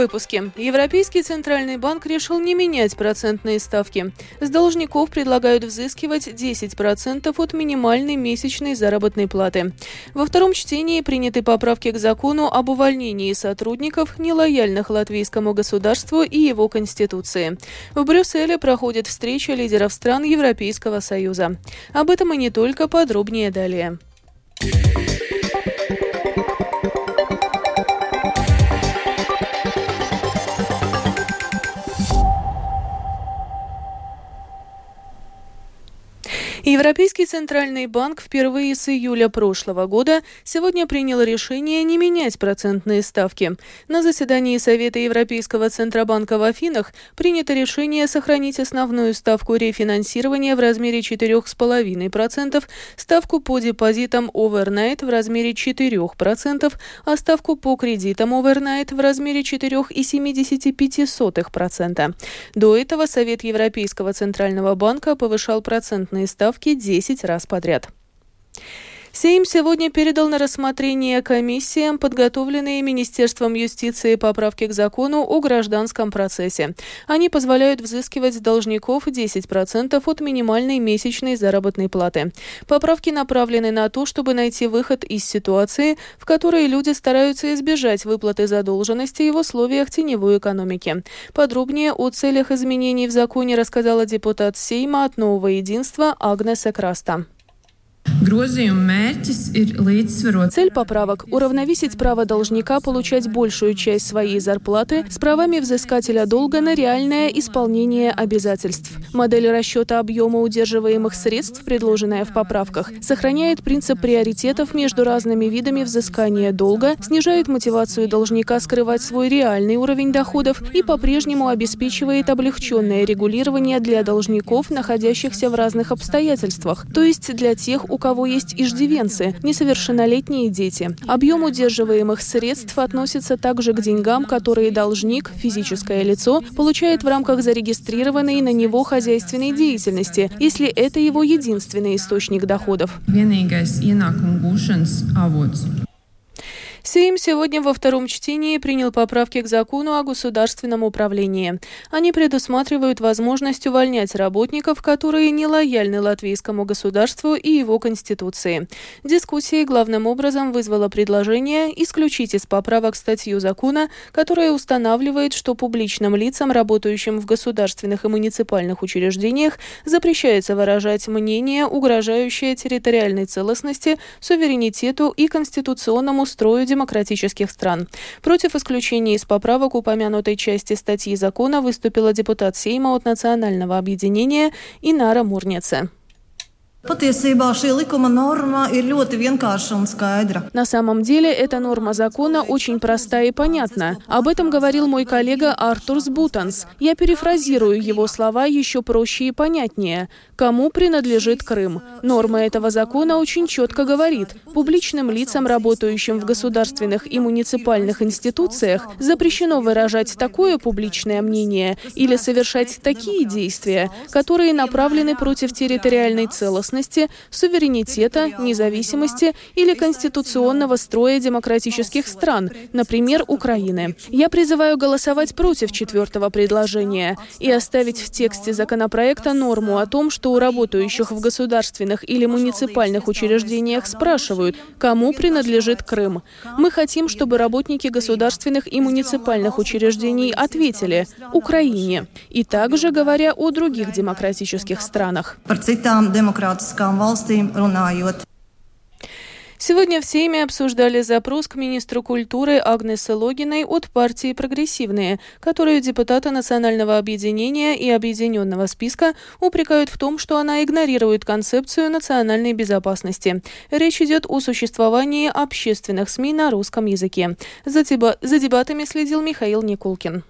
выпуске. Европейский центральный банк решил не менять процентные ставки. С должников предлагают взыскивать 10% от минимальной месячной заработной платы. Во втором чтении приняты поправки к закону об увольнении сотрудников, нелояльных латвийскому государству и его конституции. В Брюсселе проходит встреча лидеров стран Европейского Союза. Об этом и не только подробнее далее. Европейский центральный банк впервые с июля прошлого года сегодня принял решение не менять процентные ставки. На заседании Совета Европейского Центробанка в Афинах принято решение сохранить основную ставку рефинансирования в размере 4,5%, ставку по депозитам overnight в размере 4%, а ставку по кредитам overnight в размере 4,75%. До этого Совет Европейского Центрального банка повышал процентные ставки ставки 10 раз подряд. Сейм сегодня передал на рассмотрение комиссиям подготовленные Министерством юстиции поправки к закону о гражданском процессе. Они позволяют взыскивать с должников 10% от минимальной месячной заработной платы. Поправки направлены на то, чтобы найти выход из ситуации, в которой люди стараются избежать выплаты задолженности в условиях теневой экономики. Подробнее о целях изменений в законе рассказала депутат Сейма от Нового единства Агнеса Краста. Цель поправок – уравновесить право должника получать большую часть своей зарплаты с правами взыскателя долга на реальное исполнение обязательств. Модель расчета объема удерживаемых средств, предложенная в поправках, сохраняет принцип приоритетов между разными видами взыскания долга, снижает мотивацию должника скрывать свой реальный уровень доходов и по-прежнему обеспечивает облегченное регулирование для должников, находящихся в разных обстоятельствах, то есть для тех, у кого есть иждивенцы, несовершеннолетние дети. Объем удерживаемых средств относится также к деньгам, которые должник, физическое лицо, получает в рамках зарегистрированной на него хозяйственной деятельности, если это его единственный источник доходов. Сейм сегодня во втором чтении принял поправки к закону о государственном управлении. Они предусматривают возможность увольнять работников, которые не лояльны латвийскому государству и его конституции. Дискуссия главным образом вызвала предложение исключить из поправок статью закона, которая устанавливает, что публичным лицам, работающим в государственных и муниципальных учреждениях, запрещается выражать мнение, угрожающее территориальной целостности, суверенитету и конституционному строю демократических стран. Против исключения из поправок упомянутой части статьи закона выступила депутат Сейма от Национального объединения Инара Мурнице. На самом деле эта норма закона очень проста и понятна. Об этом говорил мой коллега Артур Сбутанс. Я перефразирую его слова еще проще и понятнее. Кому принадлежит Крым? Норма этого закона очень четко говорит. Публичным лицам, работающим в государственных и муниципальных институциях, запрещено выражать такое публичное мнение или совершать такие действия, которые направлены против территориальной целостности целостности, суверенитета, независимости или конституционного строя демократических стран, например, Украины. Я призываю голосовать против четвертого предложения и оставить в тексте законопроекта норму о том, что у работающих в государственных или муниципальных учреждениях спрашивают, кому принадлежит Крым. Мы хотим, чтобы работники государственных и муниципальных учреждений ответили «Украине». И также говоря о других демократических странах. Demokrātiskām valstīm runājot. Сегодня в Сейме обсуждали запрос к министру культуры Агнесе Логиной от партии «Прогрессивные», которую депутаты Национального объединения и Объединенного списка упрекают в том, что она игнорирует концепцию национальной безопасности. Речь идет о существовании общественных СМИ на русском языке. За, деба за дебатами следил Михаил Никулкин.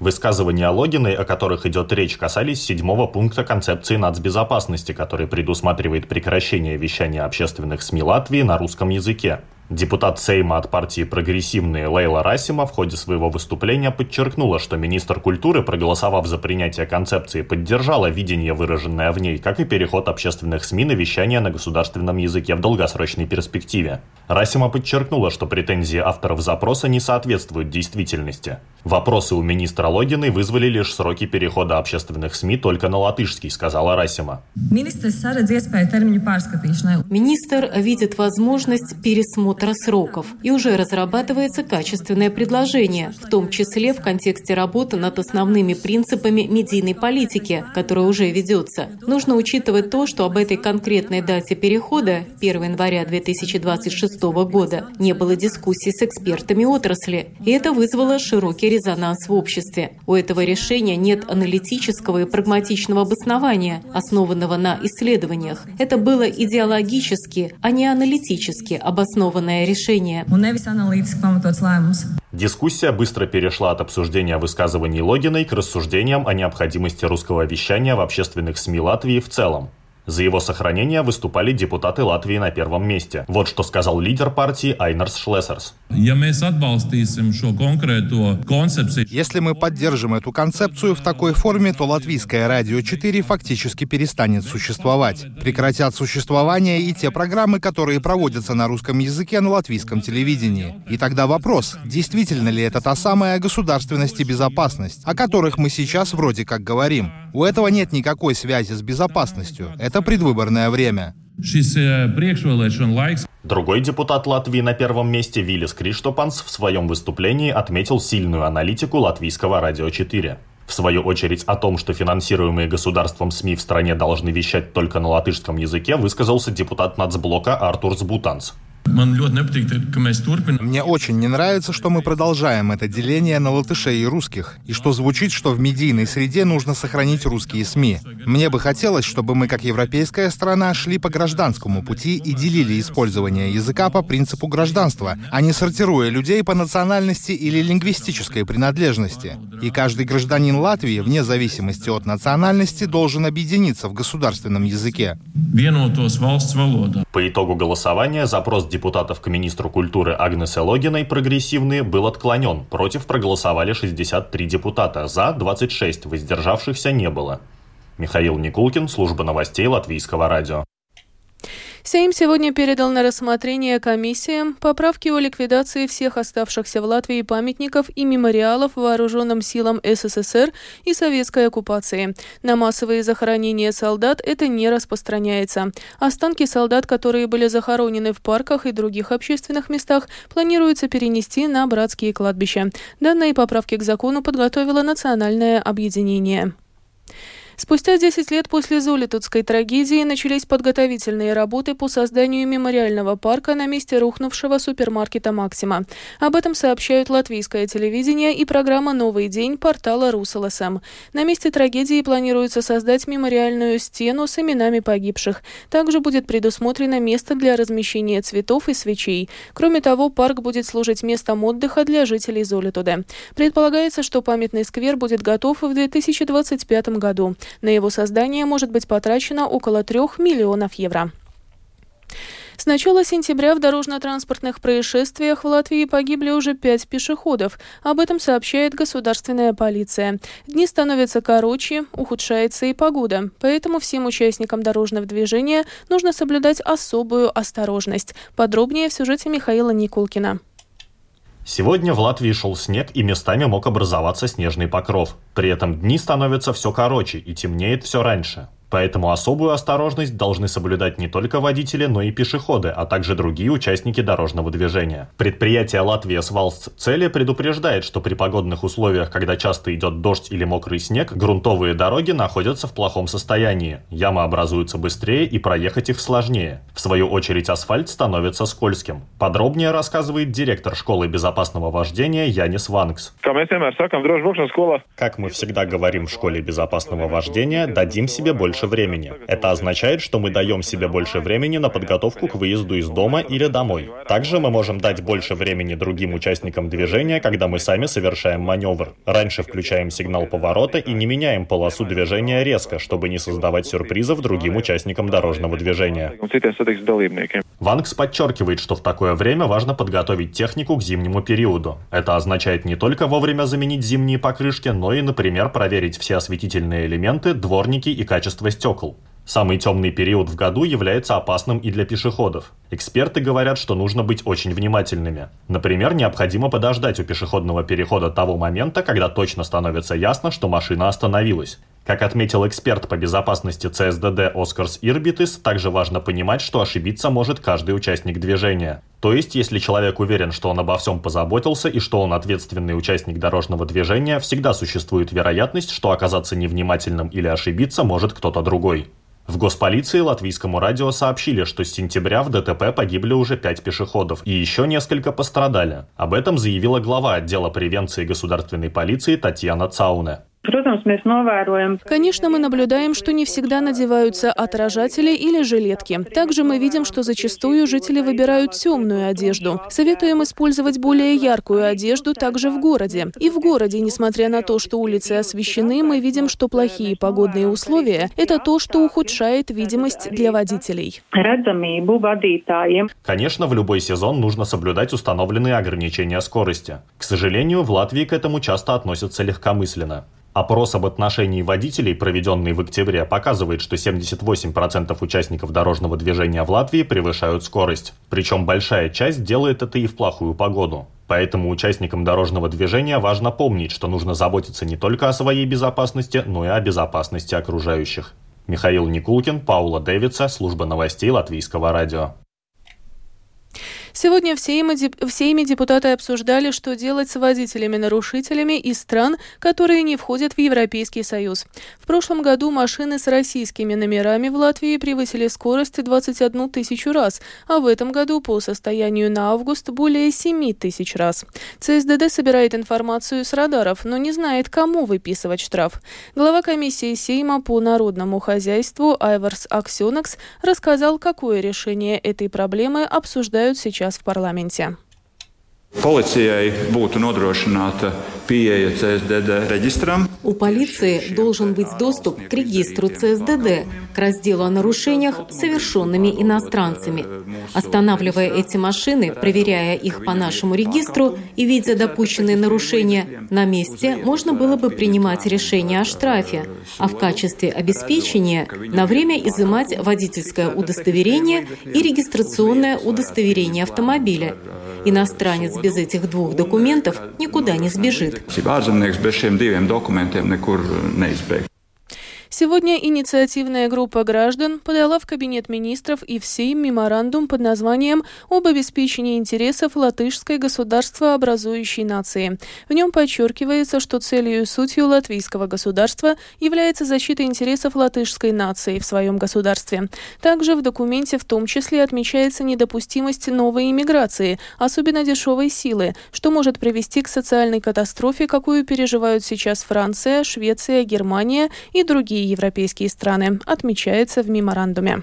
Высказывания Логиной, о которых идет речь, касались седьмого пункта концепции нацбезопасности, который предусматривает прекращение вещания общественных СМИ Латвии на русском языке. Депутат Сейма от партии «Прогрессивные» Лейла Расима в ходе своего выступления подчеркнула, что министр культуры, проголосовав за принятие концепции, поддержала видение, выраженное в ней, как и переход общественных СМИ на вещание на государственном языке в долгосрочной перспективе. Расима подчеркнула, что претензии авторов запроса не соответствуют действительности. Вопросы у министра Логиной вызвали лишь сроки перехода общественных СМИ только на латышский, сказала Расима. Министр видит возможность пересмотра пересмотра сроков. И уже разрабатывается качественное предложение, в том числе в контексте работы над основными принципами медийной политики, которая уже ведется. Нужно учитывать то, что об этой конкретной дате перехода, 1 января 2026 года, не было дискуссий с экспертами отрасли, и это вызвало широкий резонанс в обществе. У этого решения нет аналитического и прагматичного обоснования, основанного на исследованиях. Это было идеологически, а не аналитически обоснованное обоснованное решение. Дискуссия быстро перешла от обсуждения высказываний Логиной к рассуждениям о необходимости русского вещания в общественных СМИ Латвии в целом. За его сохранение выступали депутаты Латвии на первом месте. Вот что сказал лидер партии Айнерс Шлессерс. Если мы поддержим эту концепцию в такой форме, то латвийское радио 4 фактически перестанет существовать. Прекратят существование и те программы, которые проводятся на русском языке на латвийском телевидении. И тогда вопрос, действительно ли это та самая государственность и безопасность, о которых мы сейчас вроде как говорим. У этого нет никакой связи с безопасностью. Это предвыборное время. Другой депутат Латвии на первом месте Виллис Криштопанс в своем выступлении отметил сильную аналитику латвийского радио 4. В свою очередь о том, что финансируемые государством СМИ в стране должны вещать только на латышском языке, высказался депутат нацблока Артур Сбутанс. Мне очень не нравится, что мы продолжаем это деление на латышей и русских, и что звучит, что в медийной среде нужно сохранить русские СМИ. Мне бы хотелось, чтобы мы, как европейская страна, шли по гражданскому пути и делили использование языка по принципу гражданства, а не сортируя людей по национальности или лингвистической принадлежности. И каждый гражданин Латвии, вне зависимости от национальности, должен объединиться в государственном языке. По итогу голосования запрос депутатов к министру культуры Агнесе Логиной «Прогрессивные» был отклонен. Против проголосовали 63 депутата, за 26, воздержавшихся не было. Михаил Никулкин, служба новостей Латвийского радио. Сейм сегодня передал на рассмотрение комиссиям поправки о ликвидации всех оставшихся в Латвии памятников и мемориалов вооруженным силам СССР и советской оккупации. На массовые захоронения солдат это не распространяется. Останки солдат, которые были захоронены в парках и других общественных местах, планируется перенести на братские кладбища. Данные поправки к закону подготовило Национальное объединение. Спустя 10 лет после Золитутской трагедии начались подготовительные работы по созданию мемориального парка на месте рухнувшего супермаркета «Максима». Об этом сообщают латвийское телевидение и программа «Новый день» портала РусЛСМ. На месте трагедии планируется создать мемориальную стену с именами погибших. Также будет предусмотрено место для размещения цветов и свечей. Кроме того, парк будет служить местом отдыха для жителей Золитуды. Предполагается, что памятный сквер будет готов в 2025 году. На его создание может быть потрачено около 3 миллионов евро. С начала сентября в дорожно-транспортных происшествиях в Латвии погибли уже пять пешеходов. Об этом сообщает государственная полиция. Дни становятся короче, ухудшается и погода. Поэтому всем участникам дорожного движения нужно соблюдать особую осторожность. Подробнее в сюжете Михаила Никулкина. Сегодня в Латвии шел снег и местами мог образоваться снежный покров. При этом дни становятся все короче и темнеет все раньше. Поэтому особую осторожность должны соблюдать не только водители, но и пешеходы, а также другие участники дорожного движения. Предприятие «Латвия Свалс Цели» предупреждает, что при погодных условиях, когда часто идет дождь или мокрый снег, грунтовые дороги находятся в плохом состоянии. Ямы образуются быстрее и проехать их сложнее. В свою очередь асфальт становится скользким. Подробнее рассказывает директор школы безопасного вождения Янис Ванкс. Как мы всегда говорим в школе безопасного вождения, дадим себе больше больше времени. Это означает, что мы даем себе больше времени на подготовку к выезду из дома или домой. Также мы можем дать больше времени другим участникам движения, когда мы сами совершаем маневр. Раньше включаем сигнал поворота и не меняем полосу движения резко, чтобы не создавать сюрпризов другим участникам дорожного движения. Ванкс подчеркивает, что в такое время важно подготовить технику к зимнему периоду. Это означает не только вовремя заменить зимние покрышки, но и, например, проверить все осветительные элементы, дворники и качество стекол. Самый темный период в году является опасным и для пешеходов. Эксперты говорят, что нужно быть очень внимательными. Например, необходимо подождать у пешеходного перехода того момента, когда точно становится ясно, что машина остановилась. Как отметил эксперт по безопасности ЦСДД Оскарс Ирбитис, также важно понимать, что ошибиться может каждый участник движения. То есть, если человек уверен, что он обо всем позаботился и что он ответственный участник дорожного движения, всегда существует вероятность, что оказаться невнимательным или ошибиться может кто-то другой. В госполиции латвийскому радио сообщили, что с сентября в ДТП погибли уже пять пешеходов и еще несколько пострадали. Об этом заявила глава отдела превенции государственной полиции Татьяна Цауне. Конечно, мы наблюдаем, что не всегда надеваются отражатели или жилетки. Также мы видим, что зачастую жители выбирают темную одежду. Советуем использовать более яркую одежду также в городе. И в городе, несмотря на то, что улицы освещены, мы видим, что плохие погодные условия – это то, что ухудшает видимость для водителей. Конечно, в любой сезон нужно соблюдать установленные ограничения скорости. К сожалению, в Латвии к этому часто относятся легкомысленно. Опрос об отношении водителей, проведенный в октябре, показывает, что 78% участников дорожного движения в Латвии превышают скорость. Причем большая часть делает это и в плохую погоду. Поэтому участникам дорожного движения важно помнить, что нужно заботиться не только о своей безопасности, но и о безопасности окружающих. Михаил Никулкин, Паула Дэвидса, служба новостей Латвийского радио. Сегодня в Сейме, в Сейме депутаты обсуждали, что делать с водителями-нарушителями из стран, которые не входят в Европейский Союз. В прошлом году машины с российскими номерами в Латвии превысили скорость 21 тысячу раз, а в этом году по состоянию на август более 7 тысяч раз. ЦСДД собирает информацию с радаров, но не знает, кому выписывать штраф. Глава комиссии Сейма по народному хозяйству Айварс Аксенакс рассказал, какое решение этой проблемы обсуждают сейчас сейчас в парламенте. Policijai būtu nodrošināta pieeja CSDD регистрам. У полиции должен быть доступ к регистру ЦСДД, к разделу о нарушениях, совершенными иностранцами. Останавливая эти машины, проверяя их по нашему регистру и видя допущенные нарушения, на месте можно было бы принимать решение о штрафе, а в качестве обеспечения на время изымать водительское удостоверение и регистрационное удостоверение автомобиля. Иностранец без этих двух документов никуда не сбежит. Сегодня инициативная группа граждан подала в Кабинет министров и в Сейм меморандум под названием «Об обеспечении интересов латышской государствообразующей нации». В нем подчеркивается, что целью и сутью латвийского государства является защита интересов латышской нации в своем государстве. Также в документе в том числе отмечается недопустимость новой иммиграции, особенно дешевой силы, что может привести к социальной катастрофе, какую переживают сейчас Франция, Швеция, Германия и другие другие европейские страны, отмечается в меморандуме.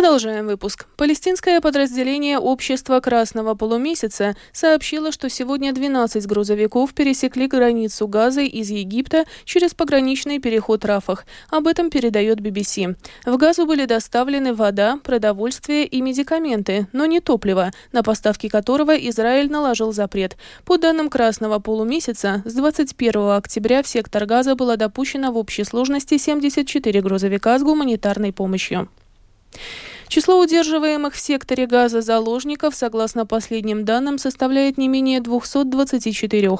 Продолжаем выпуск. Палестинское подразделение Общества Красного Полумесяца сообщило, что сегодня 12 грузовиков пересекли границу Газы из Египта через пограничный переход Рафах. Об этом передает BBC. В Газу были доставлены вода, продовольствие и медикаменты, но не топливо, на поставки которого Израиль наложил запрет. По данным Красного Полумесяца, с 21 октября в сектор Газа было допущено в общей сложности 74 грузовика с гуманитарной помощью. Число удерживаемых в секторе газа заложников, согласно последним данным, составляет не менее 224.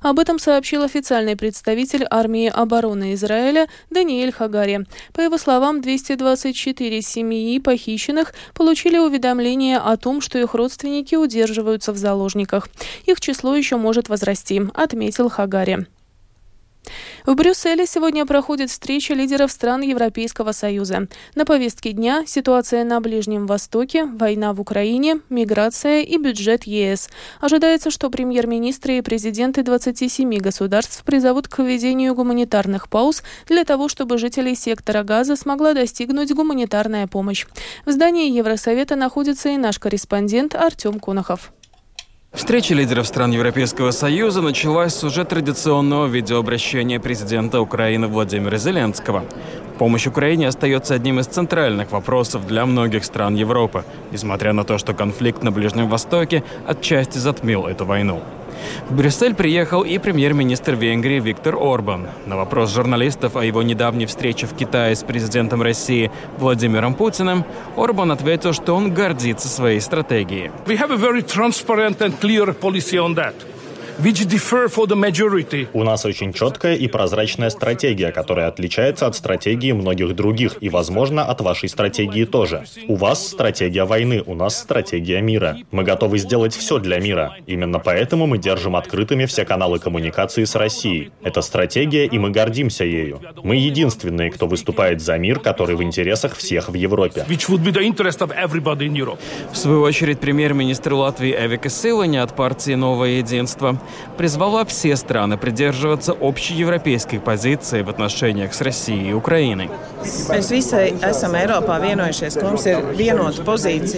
Об этом сообщил официальный представитель армии обороны Израиля Даниэль Хагари. По его словам, 224 семьи похищенных получили уведомление о том, что их родственники удерживаются в заложниках. Их число еще может возрасти, отметил Хагари. В Брюсселе сегодня проходит встреча лидеров стран Европейского Союза. На повестке дня ситуация на Ближнем Востоке, война в Украине, миграция и бюджет ЕС. Ожидается, что премьер-министры и президенты 27 государств призовут к введению гуманитарных пауз для того, чтобы жителей сектора газа смогла достигнуть гуманитарная помощь. В здании Евросовета находится и наш корреспондент Артем Конохов. Встреча лидеров стран Европейского Союза началась с уже традиционного видеообращения президента Украины Владимира Зеленского. Помощь Украине остается одним из центральных вопросов для многих стран Европы, несмотря на то, что конфликт на Ближнем Востоке отчасти затмил эту войну. В Брюссель приехал и премьер-министр Венгрии Виктор Орбан. На вопрос журналистов о его недавней встрече в Китае с президентом России Владимиром Путиным, Орбан ответил, что он гордится своей стратегией. У нас очень четкая и прозрачная стратегия, которая отличается от стратегии многих других и, возможно, от вашей стратегии тоже. У вас стратегия войны, у нас стратегия мира. Мы готовы сделать все для мира. Именно поэтому мы держим открытыми все каналы коммуникации с Россией. Это стратегия, и мы гордимся ею. Мы единственные, кто выступает за мир, который в интересах всех в Европе. В свою очередь, премьер-министр Латвии Эвика Силани от партии «Новое единство» призвала все страны придерживаться общей европейской позиции в отношениях с Россией и Украиной.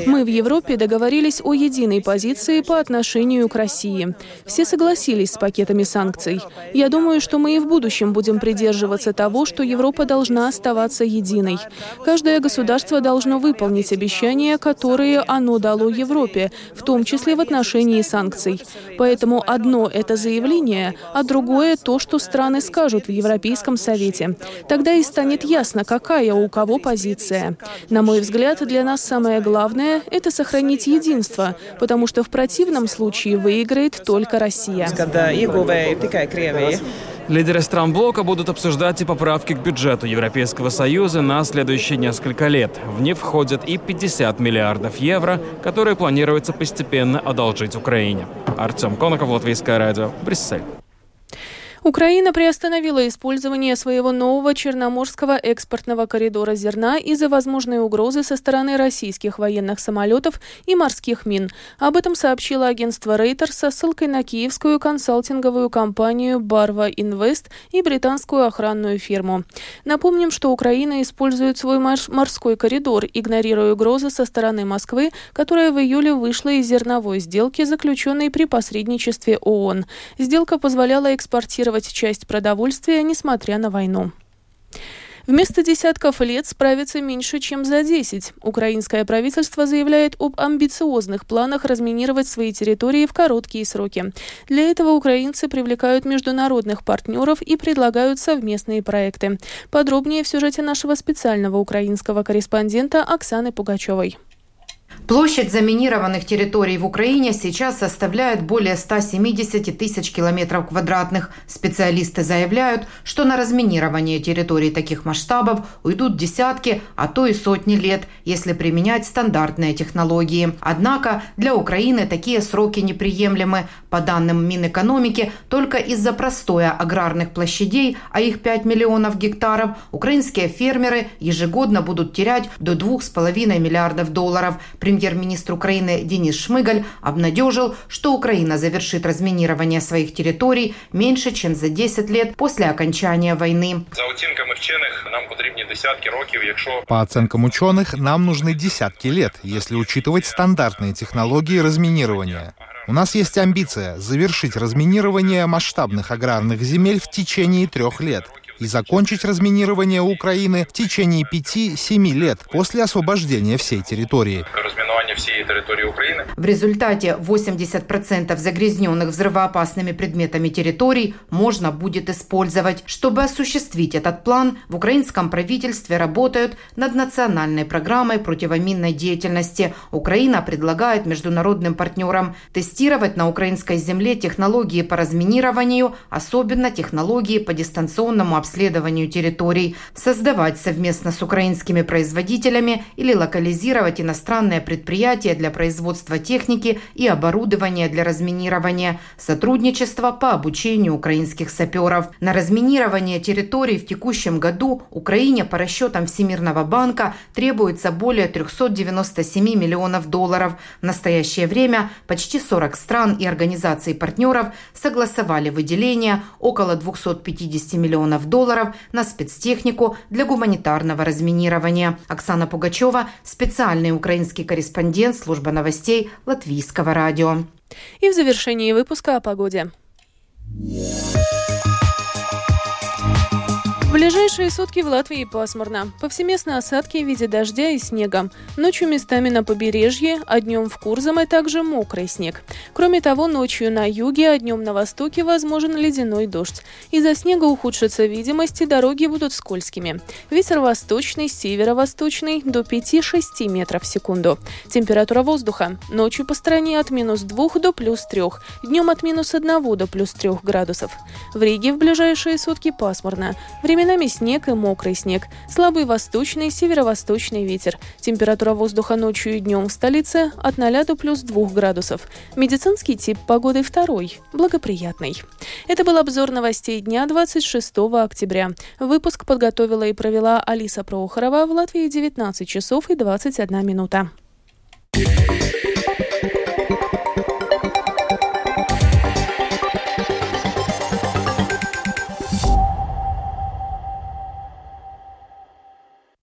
Мы в Европе договорились о единой позиции по отношению к России. Все согласились с пакетами санкций. Я думаю, что мы и в будущем будем придерживаться того, что Европа должна оставаться единой. Каждое государство должно выполнить обещания, которые оно дало Европе, в том числе в отношении санкций. Поэтому одно это заявление, а другое то, что страны скажут в Европейском Совете. Тогда и станет ясно, какая у кого позиция. На мой взгляд, для нас самое главное – это сохранить единство, потому что в противном случае выиграет только Россия. Лидеры стран блока будут обсуждать и поправки к бюджету Европейского Союза на следующие несколько лет. В них входят и 50 миллиардов евро, которые планируется постепенно одолжить Украине. Артем Конаков, Латвийское радио, Брюссель. Украина приостановила использование своего нового Черноморского экспортного коридора зерна из-за возможной угрозы со стороны российских военных самолетов и морских мин. Об этом сообщило агентство Рейтер со ссылкой на киевскую консалтинговую компанию Барва Инвест и британскую охранную фирму. Напомним, что Украина использует свой морской коридор, игнорируя угрозы со стороны Москвы, которая в июле вышла из зерновой сделки, заключенной при посредничестве ООН. Сделка позволяла экспортировать контролировать часть продовольствия, несмотря на войну. Вместо десятков лет справится меньше, чем за 10. Украинское правительство заявляет об амбициозных планах разминировать свои территории в короткие сроки. Для этого украинцы привлекают международных партнеров и предлагают совместные проекты. Подробнее в сюжете нашего специального украинского корреспондента Оксаны Пугачевой. Площадь заминированных территорий в Украине сейчас составляет более 170 тысяч километров квадратных. Специалисты заявляют, что на разминирование территорий таких масштабов уйдут десятки, а то и сотни лет, если применять стандартные технологии. Однако для Украины такие сроки неприемлемы. По данным Минэкономики, только из-за простоя аграрных площадей, а их 5 миллионов гектаров, украинские фермеры ежегодно будут терять до 2,5 миллиардов долларов – Премьер-министр Украины Денис Шмыгаль обнадежил, что Украина завершит разминирование своих территорий меньше, чем за 10 лет после окончания войны. За оцінками вчених нам потрібні десятки років, якщо по оценкам ученых нам нужны десятки лет, если учитывать стандартные технологии разминирования. У нас есть амбиция завершить разминирование масштабных аграрных земель в течение трех лет и закончить разминирование Украины в течение 5-7 лет после освобождения всей территории розмінування всієї території України. В результате 80% загрязненных взрывоопасными предметами территорий можно будет использовать. Чтобы осуществить этот план, в украинском правительстве работают над национальной программой противоминной деятельности. Украина предлагает международным партнерам тестировать на украинской земле технологии по разминированию, особенно технологии по дистанционному обследованию территорий, создавать совместно с украинскими производителями или локализировать иностранные предприятия предприятия для производства техники и оборудования для разминирования, сотрудничество по обучению украинских саперов. На разминирование территорий в текущем году Украине по расчетам Всемирного банка требуется более 397 миллионов долларов. В настоящее время почти 40 стран и организаций партнеров согласовали выделение около 250 миллионов долларов на спецтехнику для гуманитарного разминирования. Оксана Пугачева, специальный украинский корреспондент службы новостей Латвийского радио. И в завершении выпуска о погоде. В ближайшие сутки в Латвии пасмурно. Повсеместно осадки в виде дождя и снега. Ночью местами на побережье, а днем в Курзаме также мокрый снег. Кроме того, ночью на юге, а днем на востоке возможен ледяной дождь. Из-за снега ухудшится видимость и дороги будут скользкими. Ветер восточный, северо-восточный до 5-6 метров в секунду. Температура воздуха. Ночью по стране от минус 2 до плюс 3. Днем от минус 1 до плюс 3 градусов. В Риге в ближайшие сутки пасмурно. Время Временами снег и мокрый снег. Слабый восточный, северо-восточный ветер. Температура воздуха ночью и днем в столице от 0 до плюс 2 градусов. Медицинский тип погоды второй, благоприятный. Это был обзор новостей дня 26 октября. Выпуск подготовила и провела Алиса Прохорова в Латвии 19 часов и 21 минута.